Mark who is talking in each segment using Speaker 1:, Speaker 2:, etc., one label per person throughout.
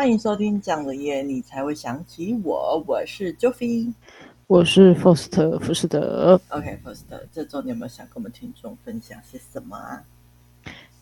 Speaker 1: 欢迎收听讲了夜，你才会想起我。我是 Joffy，
Speaker 2: 我是 Foster 福士德。
Speaker 1: OK，Foster，这周你有没有想跟我们听众分享些什么啊？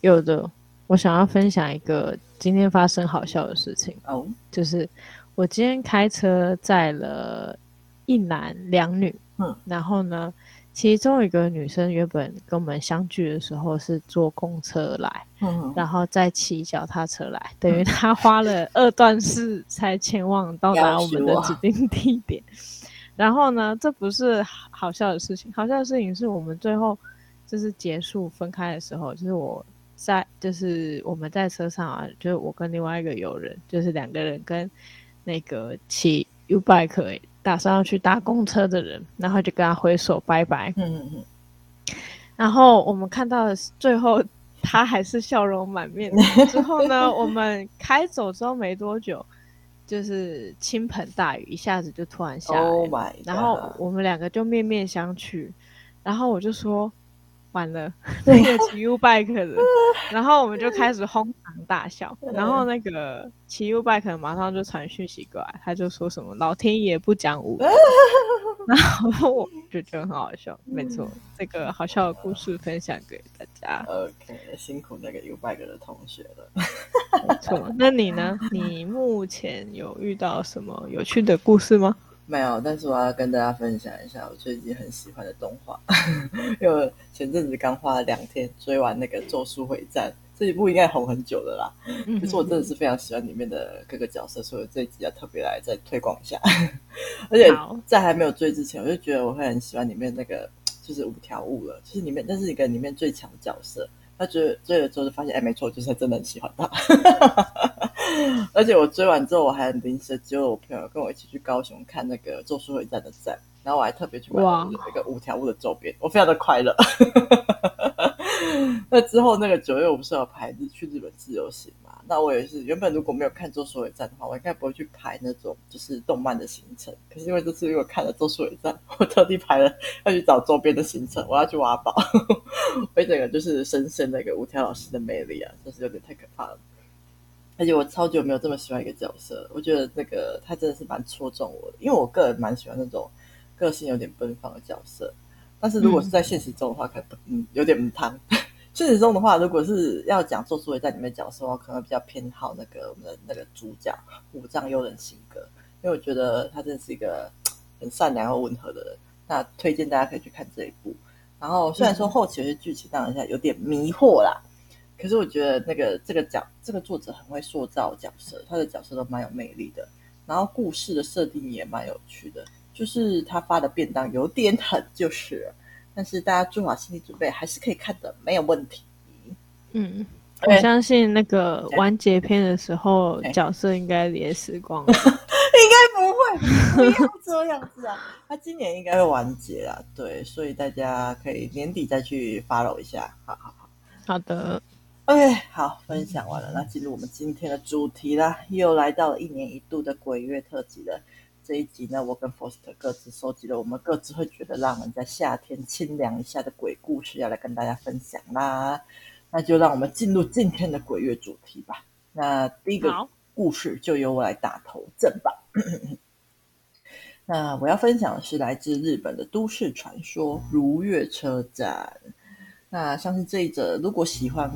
Speaker 2: 有的，我想要分享一个今天发生好笑的事情
Speaker 1: 哦，
Speaker 2: 就是我今天开车载了一男两女，
Speaker 1: 嗯，
Speaker 2: 然后呢，其中一个女生原本跟我们相聚的时候是坐公车来。
Speaker 1: 嗯，
Speaker 2: 然后再骑脚踏车来，等于她花了二段式才前往到达我们的指定地点。然后呢，这不是好笑的事情，好笑的事情是我们最后就是结束分开的时候，就是我在就是我们在车上啊，就是我跟另外一个友人，就是两个人跟那个骑 U bike 打算要去搭公车的人，然后就跟他挥手拜拜。
Speaker 1: 嗯嗯嗯。
Speaker 2: 然后我们看到的是最后。他还是笑容满面。之后呢，我们开走之后没多久，就是倾盆大雨，一下子就突然下来，oh、然后我们两个就面面相觑。然后我就说。完了，那个骑 U bike 的，然后我们就开始哄堂大笑。然后那个骑 U bike 的马上就传讯息过来，他就说什么“老天爷不讲武 ”，然后我就觉得很好笑。没错，这个好笑的故事分享给大家。
Speaker 1: OK，辛苦那个 U bike 的同学了。
Speaker 2: 没错，那你呢？你目前有遇到什么有趣的故事吗？
Speaker 1: 没有，但是我要跟大家分享一下我最近很喜欢的动画，因为前阵子刚花了两天追完那个《咒术回战》，这一部应该红很久了啦。可是我真的是非常喜欢里面的各个角色，所以我这一集要特别来再推广一下。而且在还没有追之前，我就觉得我会很喜欢里面那个就是五条悟了，就是里面那是一个里面最强的角色。他追追了之后就发现，哎，没错，就是真的很喜欢他。而且我追完之后，我还很临时只有我朋友跟我一起去高雄看那个《咒术回战》的展，然后我还特别去买了那个五条悟的周边，我非常的快乐。那之后那个九月我不是要排日去日本自由行嘛？那我也是原本如果没有看《咒术回战》的话，我应该不会去排那种就是动漫的行程。可是因为这次因为我看了《咒术回战》，我特地排了要去找周边的行程，我要去挖宝。我整个就是深深那个五条老师的魅力啊，真是有点太可怕了。而且我超久没有这么喜欢一个角色，我觉得那个他真的是蛮戳中我的，因为我个人蛮喜欢那种个性有点奔放的角色。但是如果是在现实中的话，可能嗯有点母汤。现实中的话，如果是要讲咒术回战在里面角色的话，可能比较偏好那个我们的那个主角五藏悠人性格，因为我觉得他真的是一个很善良又温和的人。那推荐大家可以去看这一部。然后虽然说后期有些剧情当然下有点迷惑啦，可是我觉得那个这个角这个作者很会塑造角色，他的角色都蛮有魅力的。然后故事的设定也蛮有趣的。就是他发的便当有点狠，就是，但是大家做好心理准备，还是可以看的，没有问题。
Speaker 2: 嗯，我相信那个完结篇的时候，角色应该也死光 了，
Speaker 1: 应该不会，不要这样子啊！他今年应该会完结啦，对，所以大家可以年底再去 follow 一下。好好好，
Speaker 2: 好的
Speaker 1: ，OK，好，分享完了，那进入我们今天的主题啦，又来到了一年一度的鬼月特辑了。这一集呢，我跟 Foster 各自收集了我们各自会觉得让人在夏天清凉一下的鬼故事，要来跟大家分享啦。那就让我们进入今天的鬼月主题吧。那第一个故事就由我来打头阵吧。那我要分享的是来自日本的都市传说——如月车站。那像是这一则，如果喜欢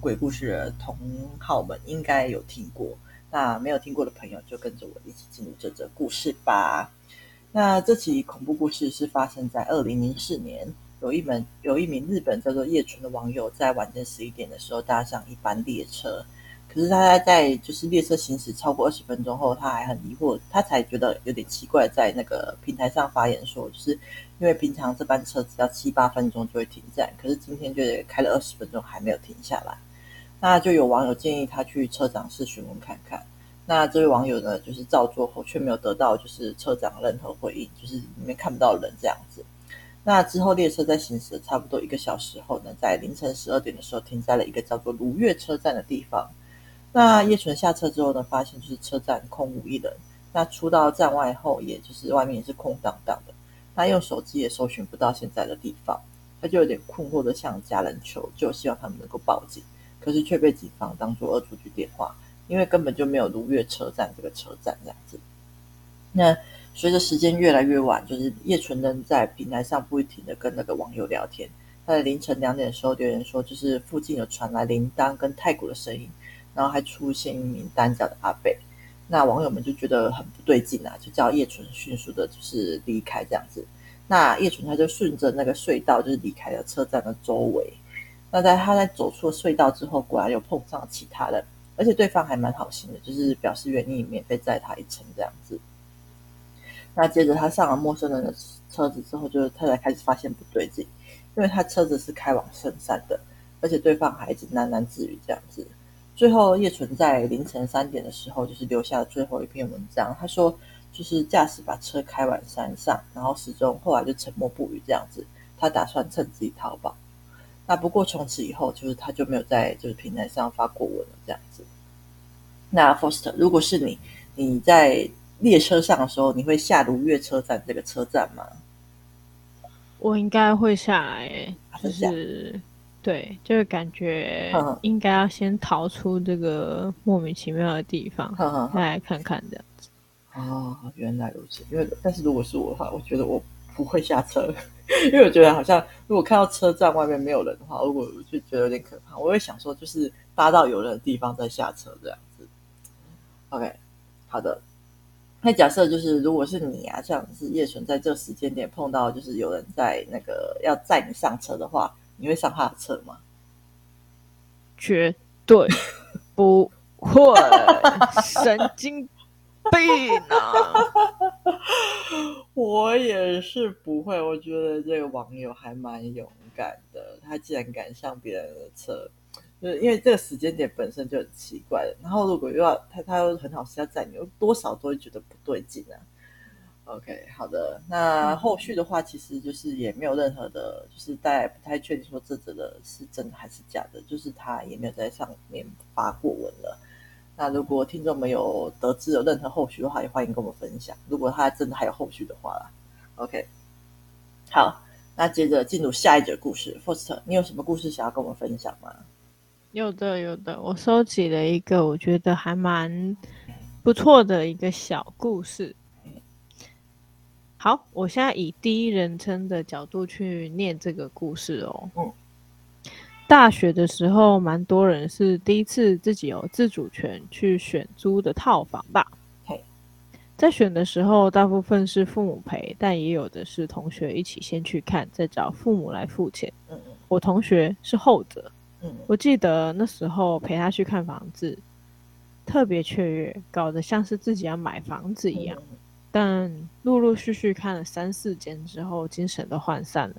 Speaker 1: 鬼故事的同好们，应该有听过。那没有听过的朋友，就跟着我一起进入这则故事吧。那这起恐怖故事是发生在二零零四年，有一门有一名日本叫做叶纯的网友，在晚间十一点的时候搭上一班列车，可是他在就是列车行驶超过二十分钟后，他还很疑惑，他才觉得有点奇怪，在那个平台上发言说，就是因为平常这班车只要七八分钟就会停站，可是今天就开了二十分钟还没有停下来。那就有网友建议他去车长室询问看看。那这位网友呢，就是照做后却没有得到就是车长任何回应，就是里面看不到人这样子。那之后列车在行驶了差不多一个小时后呢，在凌晨十二点的时候停在了一个叫做如月车站的地方。那叶纯下车之后呢，发现就是车站空无一人。那出到站外后，也就是外面也是空荡荡的。他用手机也搜寻不到现在的地方，他就有点困惑的向家人求救，希望他们能够报警。可是却被警方当作恶作剧电话，因为根本就没有如月车站这个车站这样子。那随着时间越来越晚，就是叶纯呢在平台上不停的跟那个网友聊天。他在凌晨两点的时候留言说，就是附近有传来铃铛跟太鼓的声音，然后还出现一名单脚的阿伯。那网友们就觉得很不对劲啊，就叫叶纯迅速的就是离开这样子。那叶纯他就顺着那个隧道，就是离开了车站的周围。那在他在走出隧道之后，果然又碰上了其他人，而且对方还蛮好心的，就是表示愿意免费载他一程这样子。那接着他上了陌生人的车子之后，就是他才开始发现不对劲，因为他车子是开往圣山的，而且对方还一直喃喃自语这样子。最后叶纯在凌晨三点的时候，就是留下了最后一篇文章。他说，就是驾驶把车开往山上，然后始终后来就沉默不语这样子。他打算趁机逃跑。那不过从此以后，就是他就没有在就是平台上发过文了这样子。那 Foster，如果是你，你在列车上的时候，你会下如月车站这个车站吗？
Speaker 2: 我应该会下来，就是对，就是感觉应该要先逃出这个莫名其妙的地方，再来看看这样子。
Speaker 1: 哦，原来如此。因为但是如果是我的话，我觉得我不会下车，因为我觉得好像如果看到车站外面没有人的话，如果我就觉得有点可怕。我会想说，就是搭到有人的地方再下车这样子。OK，好的。那假设就是，如果是你啊，像是叶纯在这个时间点碰到，就是有人在那个要载你上车的话，你会上他的车吗？
Speaker 2: 绝对不会，神经病啊！
Speaker 1: 我也是不会，我觉得这个网友还蛮勇敢的，他竟然敢上别人的车。就是因为这个时间点本身就很奇怪的，然后如果又要他他又很好是要载你，多少都会觉得不对劲啊。OK，好的，那后续的话其实就是也没有任何的，就是大家不太确定说这则的是真的还是假的，就是他也没有在上面发过文了。那如果听众们有得知有任何后续的话，也欢迎跟我们分享。如果他真的还有后续的话，OK，好，那接着进入下一则故事，Foster，你有什么故事想要跟我们分享吗？
Speaker 2: 有的，有的，我收集了一个我觉得还蛮不错的一个小故事。好，我现在以第一人称的角度去念这个故事哦。嗯，大学的时候，蛮多人是第一次自己有自主权去选租的套房吧。嘿，在选的时候，大部分是父母陪，但也有的是同学一起先去看，再找父母来付钱。嗯嗯，我同学是后者。嗯我记得那时候陪他去看房子，特别雀跃，搞得像是自己要买房子一样。但陆陆续续看了三四间之后，精神都涣散了。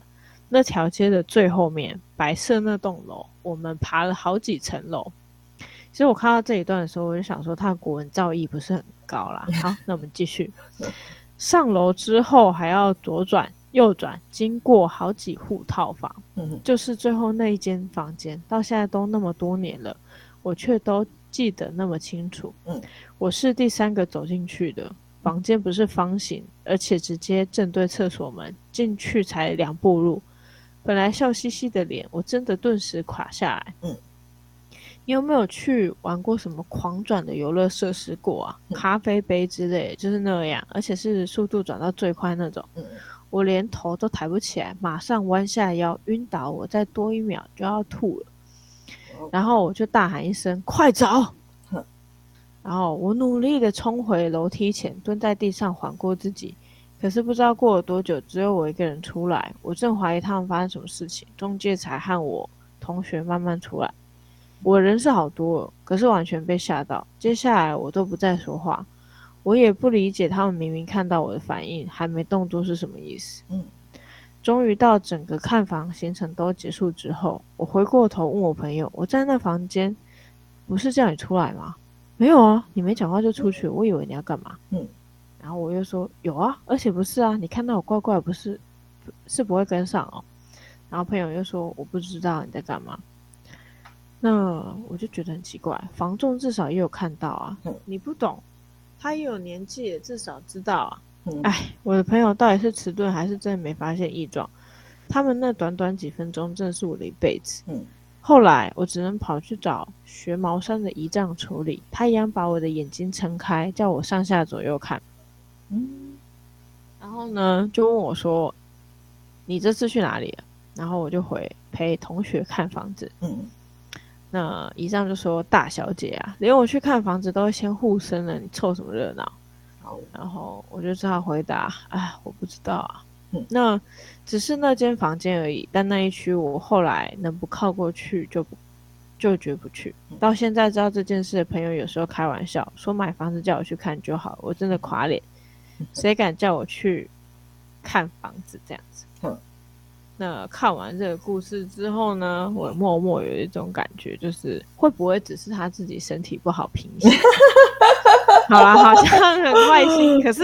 Speaker 2: 那条街的最后面，白色那栋楼，我们爬了好几层楼。其实我看到这一段的时候，我就想说，他的国文造诣不是很高啦。好，那我们继续。上楼之后还要左转。右转，经过好几户套房，嗯，就是最后那一间房间，到现在都那么多年了，我却都记得那么清楚。嗯，我是第三个走进去的，房间不是方形，而且直接正对厕所门，进去才两步路。本来笑嘻嘻的脸，我真的顿时垮下来。嗯，你有没有去玩过什么狂转的游乐设施过啊？嗯，咖啡杯之类，就是那样，而且是速度转到最快那种。嗯。我连头都抬不起来，马上弯下腰晕倒，我再多一秒就要吐了。然后我就大喊一声：“快走！”然后我努力的冲回楼梯前，蹲在地上缓过自己。可是不知道过了多久，只有我一个人出来。我正怀疑他们发生什么事情，中介才和我同学慢慢出来。我人是好多，可是完全被吓到。接下来我都不再说话。我也不理解他们明明看到我的反应还没动作是什么意思。嗯，终于到整个看房行程都结束之后，我回过头问我朋友：“我在那房间，不是叫你出来吗？”“没有啊，你没讲话就出去，我以为你要干嘛？”嗯，然后我又说：“有啊，而且不是啊，你看到我怪怪，不是是不会跟上哦。”然后朋友又说：“我不知道你在干嘛。”那我就觉得很奇怪，房仲至少也有看到啊，你不懂。他也有年纪，至少知道啊。哎、嗯，我的朋友到底是迟钝，还是真的没发现异状？他们那短短几分钟，真的是我的一辈子。嗯，后来我只能跑去找学毛山的姨丈处理，他一样把我的眼睛撑开，叫我上下左右看。嗯，然后呢，就问我说：“你这次去哪里了？”然后我就回陪同学看房子。嗯，那姨丈就说：“大小姐啊，连我去看房子都会先护身了，你凑什么热闹？”然后我就只好回答：“哎，我不知道啊。”那只是那间房间而已，但那一区我后来能不靠过去就不就绝不去。到现在知道这件事的朋友，有时候开玩笑说买房子叫我去看就好，我真的垮脸，谁敢叫我去看房子这样子？那看完这个故事之后呢，我默默有一种感觉，就是会不会只是他自己身体不好平息？好啦，好像很坏心，可是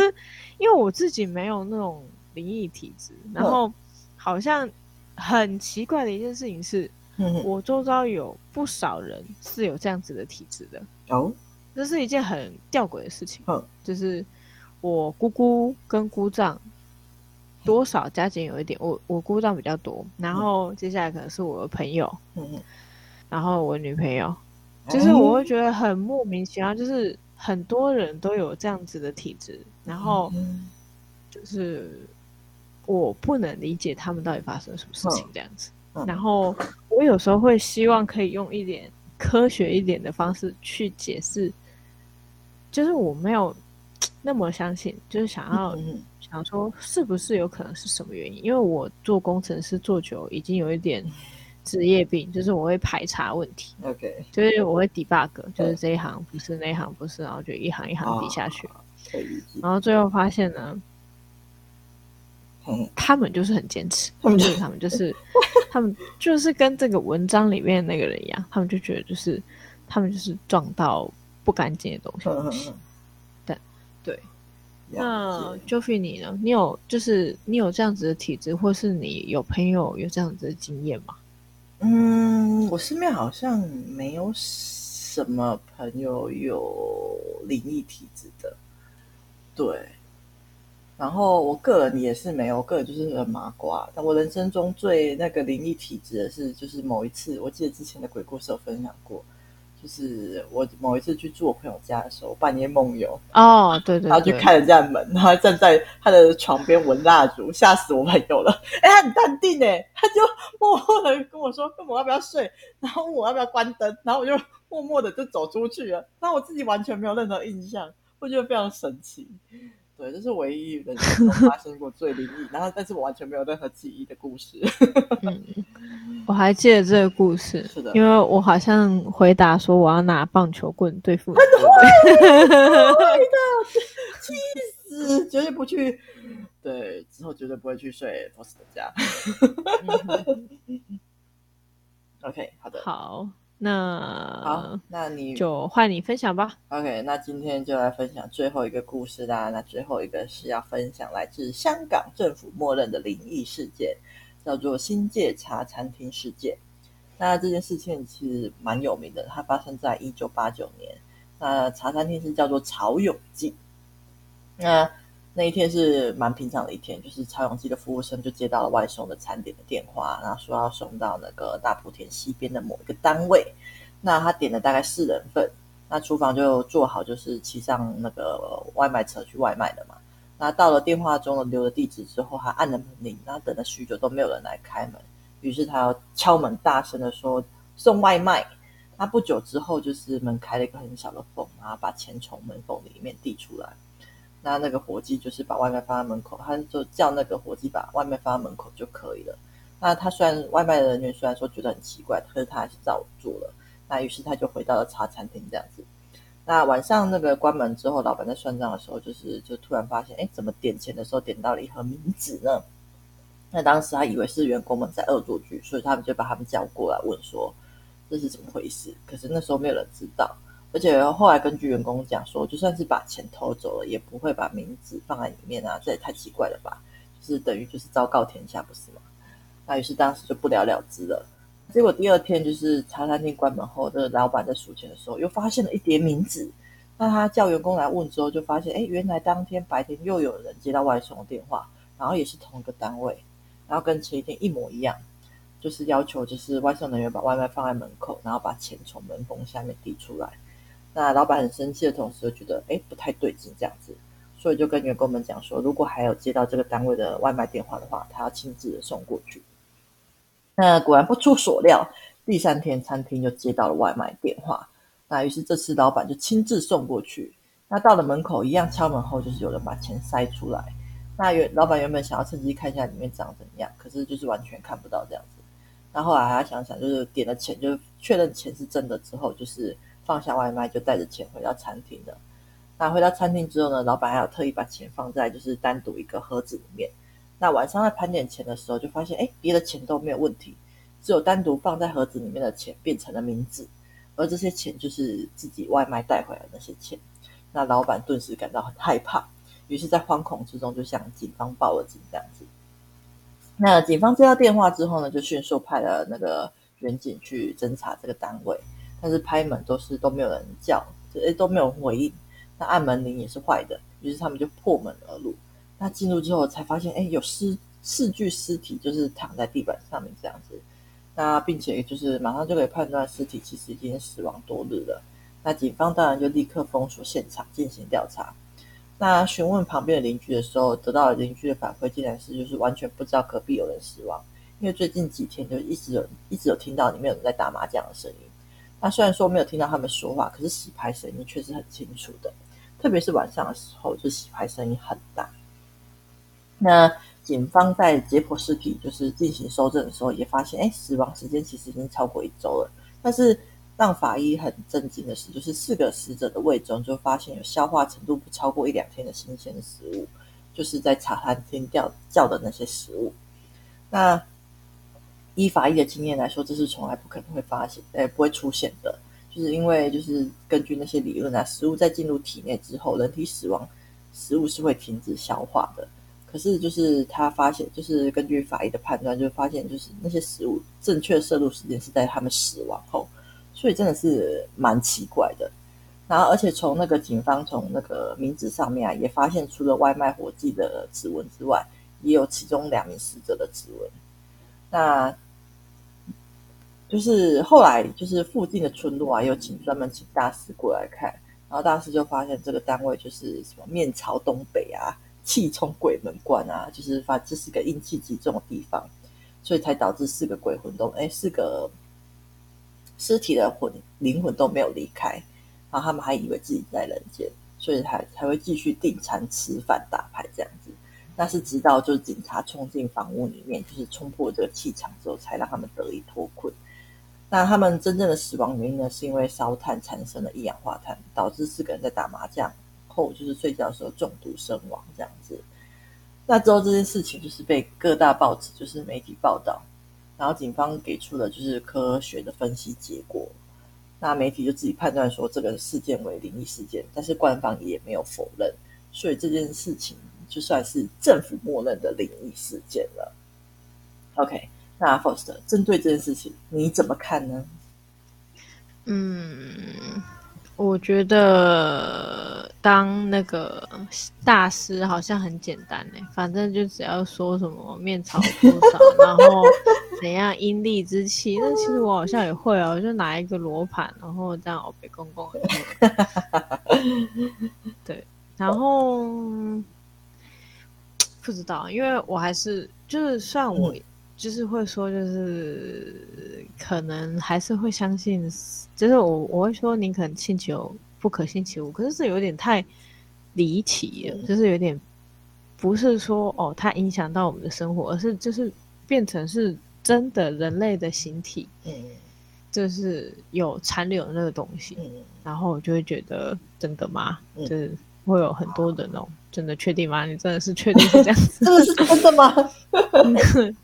Speaker 2: 因为我自己没有那种。灵异体质，然后好像很奇怪的一件事情是，嗯、我周遭有不少人是有这样子的体质的哦，这是一件很吊诡的事情。嗯、就是我姑姑跟姑丈多少加减有一点，我我姑丈比较多，然后接下来可能是我的朋友，嗯、然后我女朋友，就是我会觉得很莫名其妙，就是很多人都有这样子的体质，然后就是。我不能理解他们到底发生了什么事情这样子，嗯嗯、然后我有时候会希望可以用一点科学一点的方式去解释，就是我没有那么相信，就是想要、嗯、想说是不是有可能是什么原因？因为我做工程师做久，已经有一点职业病，就是我会排查问题，OK，就是我会 debug，就是这一行不是，那一行不是，然后就一行一行比下去，然后最后发现呢。他们就是很坚持，就是他们就是 他们就是跟这个文章里面那个人一样，他们就觉得就是他们就是撞到不干净的东西。对对，那 Joffy 你呢？你有就是你有这样子的体质，或是你有朋友有这样子的经验吗？
Speaker 1: 嗯，我身边好像没有什么朋友有灵异体质的，对。然后我个人也是没有，我个人就是很麻瓜。但我人生中最那个灵异体质的是，就是某一次，我记得之前的鬼故事有分享过，就是我某一次去住我朋友家的时候，半夜梦游
Speaker 2: 哦，对对，对，
Speaker 1: 然后去开人家的门，然后站在他的床边闻蜡烛，吓死我朋友了。哎，他很淡定哎，他就默默的跟我说：“问我要不要睡？”然后问我要不要关灯，然后我就默默的就走出去了。然后我自己完全没有任何印象，我觉得非常神奇。对，这是唯一人生中发生过最灵异，然后但是我完全没有任何记忆的故事。
Speaker 2: 嗯，我还记得这个故事，是的，因为我好像回答说我要拿棒球棍对付你。对的，
Speaker 1: 气死，绝对不去。对，之后绝对不会去睡 boss 的家。OK，好的，
Speaker 2: 好。那
Speaker 1: 好，那你
Speaker 2: 就换你分享吧。
Speaker 1: OK，那今天就来分享最后一个故事啦。那最后一个是要分享来自香港政府默认的灵异事件，叫做新界茶餐厅事件。那这件事情其实蛮有名的，它发生在一九八九年。那茶餐厅是叫做曹永记。那那一天是蛮平常的一天，就是曹永记的服务生就接到了外送的餐点的电话，然后说要送到那个大埔田西边的某一个单位。那他点了大概四人份，那厨房就做好，就是骑上那个外卖车去外卖的嘛。那到了电话中的留了地址之后，他按了门铃，然后等了许久都没有人来开门，于是他要敲门，大声的说送外卖。那不久之后，就是门开了一个很小的缝，然后把钱从门缝里面递出来。那那个伙计就是把外卖放在门口，他就叫那个伙计把外卖放在门口就可以了。那他虽然外卖的人员虽然说觉得很奇怪，可是他还是照做了。那于是他就回到了茶餐厅这样子。那晚上那个关门之后，老板在算账的时候，就是就突然发现，哎，怎么点钱的时候点到了一盒冥纸呢？那当时他以为是员工们在恶作剧，所以他们就把他们叫过来问说这是怎么回事。可是那时候没有人知道。而且后来根据员工讲说，就算是把钱偷走了，也不会把名字放在里面啊，这也太奇怪了吧？就是等于就是昭告天下，不是吗？那于是当时就不了了之了。结果第二天就是茶餐厅关门后，这个老板在数钱的时候，又发现了一叠名纸。那他叫员工来问之后，就发现，哎，原来当天白天又有人接到外送的电话，然后也是同一个单位，然后跟前一天一模一样。就是要求就是外送人员把外卖放在门口，然后把钱从门缝下面递出来。那老板很生气的同时，又觉得哎不太对劲这样子，所以就跟员工们讲说，如果还有接到这个单位的外卖电话的话，他要亲自送过去。那果然不出所料，第三天餐厅就接到了外卖电话。那于是这次老板就亲自送过去。那到了门口，一样敲门后，就是有人把钱塞出来。那原老板原本想要趁机看一下里面长怎么样，可是就是完全看不到这样子。那后来他想想，就是点了钱，就确认钱是真的之后，就是。放下外卖，就带着钱回到餐厅了。那回到餐厅之后呢，老板还有特意把钱放在就是单独一个盒子里面。那晚上在盘点钱的时候，就发现哎，别的钱都没有问题，只有单独放在盒子里面的钱变成了冥纸，而这些钱就是自己外卖带回来那些钱。那老板顿时感到很害怕，于是，在惶恐之中就向警方报了警。这样子，那警方接到电话之后呢，就迅速派了那个员警去侦查这个单位。但是拍门都是都没有人叫，诶都没有回应。那按门铃也是坏的，于是他们就破门而入。那进入之后才发现，诶有尸四具尸体，就是躺在地板上面这样子。那并且就是马上就可以判断尸体其实已经死亡多日了。那警方当然就立刻封锁现场进行调查。那询问旁边的邻居的时候，得到邻居的反馈竟然是就是完全不知道隔壁有人死亡，因为最近几天就一直有一直有听到里面有人在打麻将的声音。那虽然说没有听到他们说话，可是洗牌声音却是很清楚的，特别是晚上的时候，就洗牌声音很大。那警方在解剖尸体，就是进行搜证的时候，也发现，哎，死亡时间其实已经超过一周了。但是让法医很震惊的是，就是四个死者的胃中就发现有消化程度不超过一两天的新鲜食物，就是在茶餐厅叫叫的那些食物。那依法医的经验来说，这是从来不可能会发现，呃，不会出现的，就是因为就是根据那些理论啊，食物在进入体内之后，人体死亡，食物是会停止消化的。可是就是他发现，就是根据法医的判断，就发现就是那些食物正确摄入时间是在他们死亡后，所以真的是蛮奇怪的。然后，而且从那个警方从那个名字上面啊，也发现除了外卖伙计的指纹之外，也有其中两名死者的指纹。那就是后来，就是附近的村落啊，又请专门请大师过来看，然后大师就发现这个单位就是什么面朝东北啊，气冲鬼门关啊，就是发这是个阴气集中的地方，所以才导致四个鬼魂都哎，四个尸体的魂灵魂都没有离开，然后他们还以为自己在人间，所以才才会继续订餐吃饭打牌这样子。那是直到就是警察冲进房屋里面，就是冲破这个气场之后，才让他们得以脱困。那他们真正的死亡原因呢？是因为烧炭产生了一氧化碳，导致四个人在打麻将后，就是睡觉的时候中毒身亡这样子。那之后这件事情就是被各大报纸就是媒体报道，然后警方给出了就是科学的分析结果，那媒体就自己判断说这个事件为灵异事件，但是官方也没有否认，所以这件事情就算是政府默认的灵异事件了。OK。那 First 针对这件事情，你怎么看呢？
Speaker 2: 嗯，我觉得当那个大师好像很简单呢，反正就只要说什么面朝多少，然后怎样阴历之气。那其实我好像也会啊，我就拿一个罗盘，然后这样欧北公公。对，然后不知道，因为我还是就是算我。嗯就是会说，就是可能还是会相信，就是我我会说，宁可信其有，不可信其无。可是这有点太离奇了，就是有点不是说哦，它影响到我们的生活，而是就是变成是真的人类的形体，嗯，就是有残留的那个东西，嗯，然后我就会觉得真的吗？就是会有很多的那种。真的确定吗？你真的是确定是 这样子？
Speaker 1: 真的是真的吗？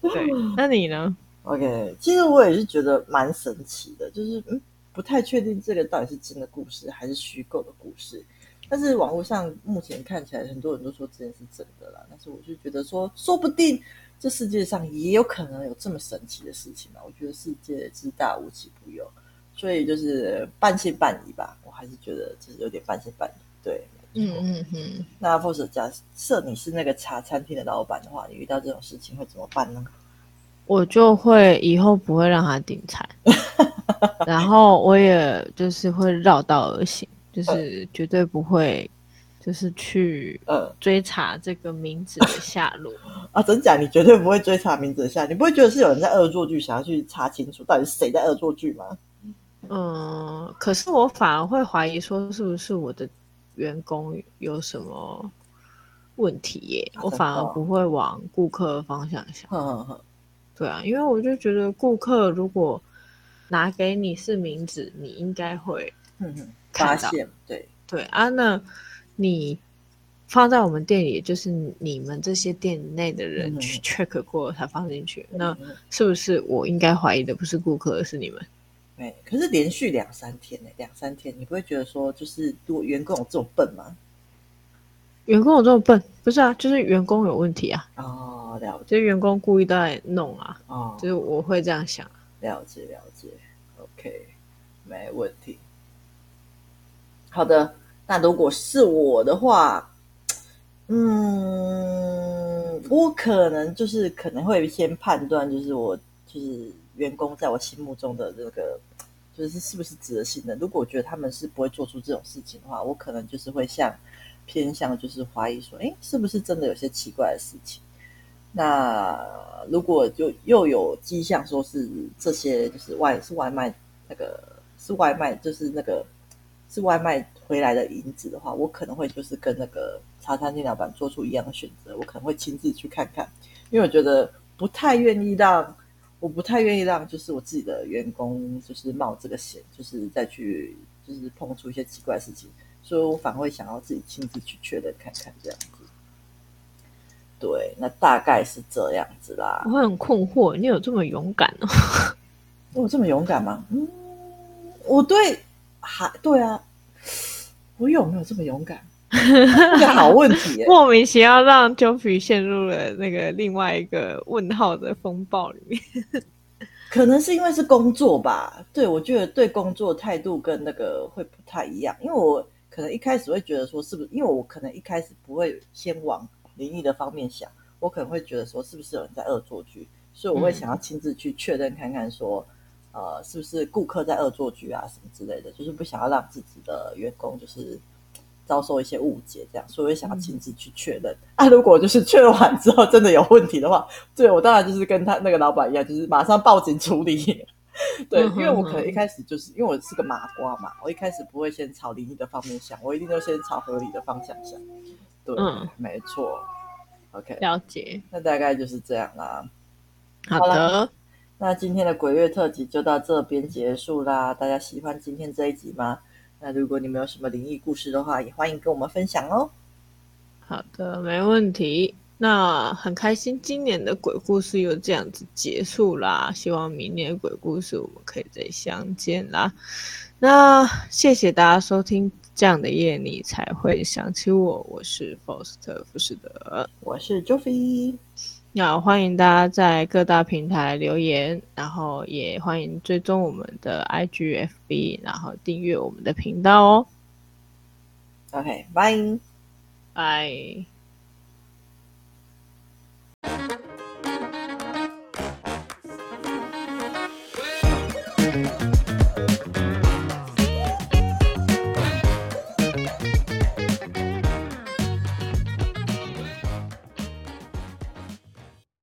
Speaker 2: 对，那你呢
Speaker 1: ？OK，其实我也是觉得蛮神奇的，就是嗯，不太确定这个到底是真的故事还是虚构的故事。但是网络上目前看起来，很多人都说这件事真的啦。但是我就觉得说，说不定这世界上也有可能有这么神奇的事情嘛。我觉得世界之大无奇不有，所以就是半信半疑吧。我还是觉得就是有点半信半疑，对。嗯嗯嗯，那或者假设你是那个茶餐厅的老板的话，你遇到这种事情会怎么办呢？
Speaker 2: 我就会以后不会让他订餐，然后我也就是会绕道而行，就是绝对不会。就是去呃追查这个名字的下落、
Speaker 1: 嗯、啊！真假？你绝对不会追查名字的下落，你不会觉得是有人在恶作剧，想要去查清楚到底是谁在恶作剧吗？
Speaker 2: 嗯，可是我反而会怀疑说，是不是我的员工有什么问题耶？啊、我反而不会往顾客的方向想。呵呵呵对啊，因为我就觉得顾客如果拿给你是名字，你应该会
Speaker 1: 发现。对
Speaker 2: 对啊，那。你放在我们店里，就是你们这些店内的人去 check 过才放进去。嗯、那是不是我应该怀疑的不是顾客，而是你们？
Speaker 1: 对，可是连续两三天呢，两三天，你不会觉得说，就是如果员工有这么笨吗？
Speaker 2: 员工有这么笨？不是啊，就是员工有问题啊。
Speaker 1: 哦，了解，
Speaker 2: 就是员工故意在弄啊。哦，就是我会这样想。
Speaker 1: 了解，了解。OK，没问题。好的。那如果是我的话，嗯，我可能就是可能会先判断，就是我就是员工在我心目中的这个，就是是不是值得信任。如果我觉得他们是不会做出这种事情的话，我可能就是会向偏向就是怀疑说，哎，是不是真的有些奇怪的事情？那如果就又有迹象说是这些，就是外是外卖那个是外卖，就是那个是外卖。回来的银子的话，我可能会就是跟那个茶餐厅老板做出一样的选择，我可能会亲自去看看，因为我觉得不太愿意让，我不太愿意让就是我自己的员工就是冒这个险，就是再去就是碰出一些奇怪的事情，所以我反而会想要自己亲自去确认看看这样子。对，那大概是这样子啦。
Speaker 2: 我很困惑，你有这么勇敢哦？
Speaker 1: 我有这么勇敢吗？嗯，我对，还对啊。我有没有这么勇敢？这个好问题耶！
Speaker 2: 莫名其妙让 Joffrey 陷入了那个另外一个问号的风暴里面。
Speaker 1: 可能是因为是工作吧？对，我觉得对工作态度跟那个会不太一样。因为我可能一开始会觉得说，是不是？因为我可能一开始不会先往灵异的方面想，我可能会觉得说，是不是有人在恶作剧？所以我会想要亲自去确认看看说。呃，是不是顾客在恶作剧啊，什么之类的？就是不想要让自己的员工就是遭受一些误解，这样，所以我想要亲自去确认。嗯、啊，如果就是确认完之后真的有问题的话，对，我当然就是跟他那个老板一样，就是马上报警处理。对，因为我可能一开始就是因为我是个麻瓜嘛，我一开始不会先朝灵异的方面想，我一定都先朝合理的方向想。对，嗯、没错。OK，
Speaker 2: 了解。
Speaker 1: 那大概就是这样啦。
Speaker 2: 好的。
Speaker 1: 那今天的鬼月特辑就到这边结束啦！大家喜欢今天这一集吗？那如果你们有什么灵异故事的话，也欢迎跟我们分享哦。
Speaker 2: 好的，没问题。那很开心，今年的鬼故事又这样子结束啦。希望明年鬼故事我们可以再相见啦。那谢谢大家收听，这样的夜你才会想起我。我是 Foster 富士德，
Speaker 1: 我是 Joffrey。
Speaker 2: 要欢迎大家在各大平台留言，然后也欢迎追踪我们的 IGFB，然后订阅我们的频道哦。
Speaker 1: OK，拜拜。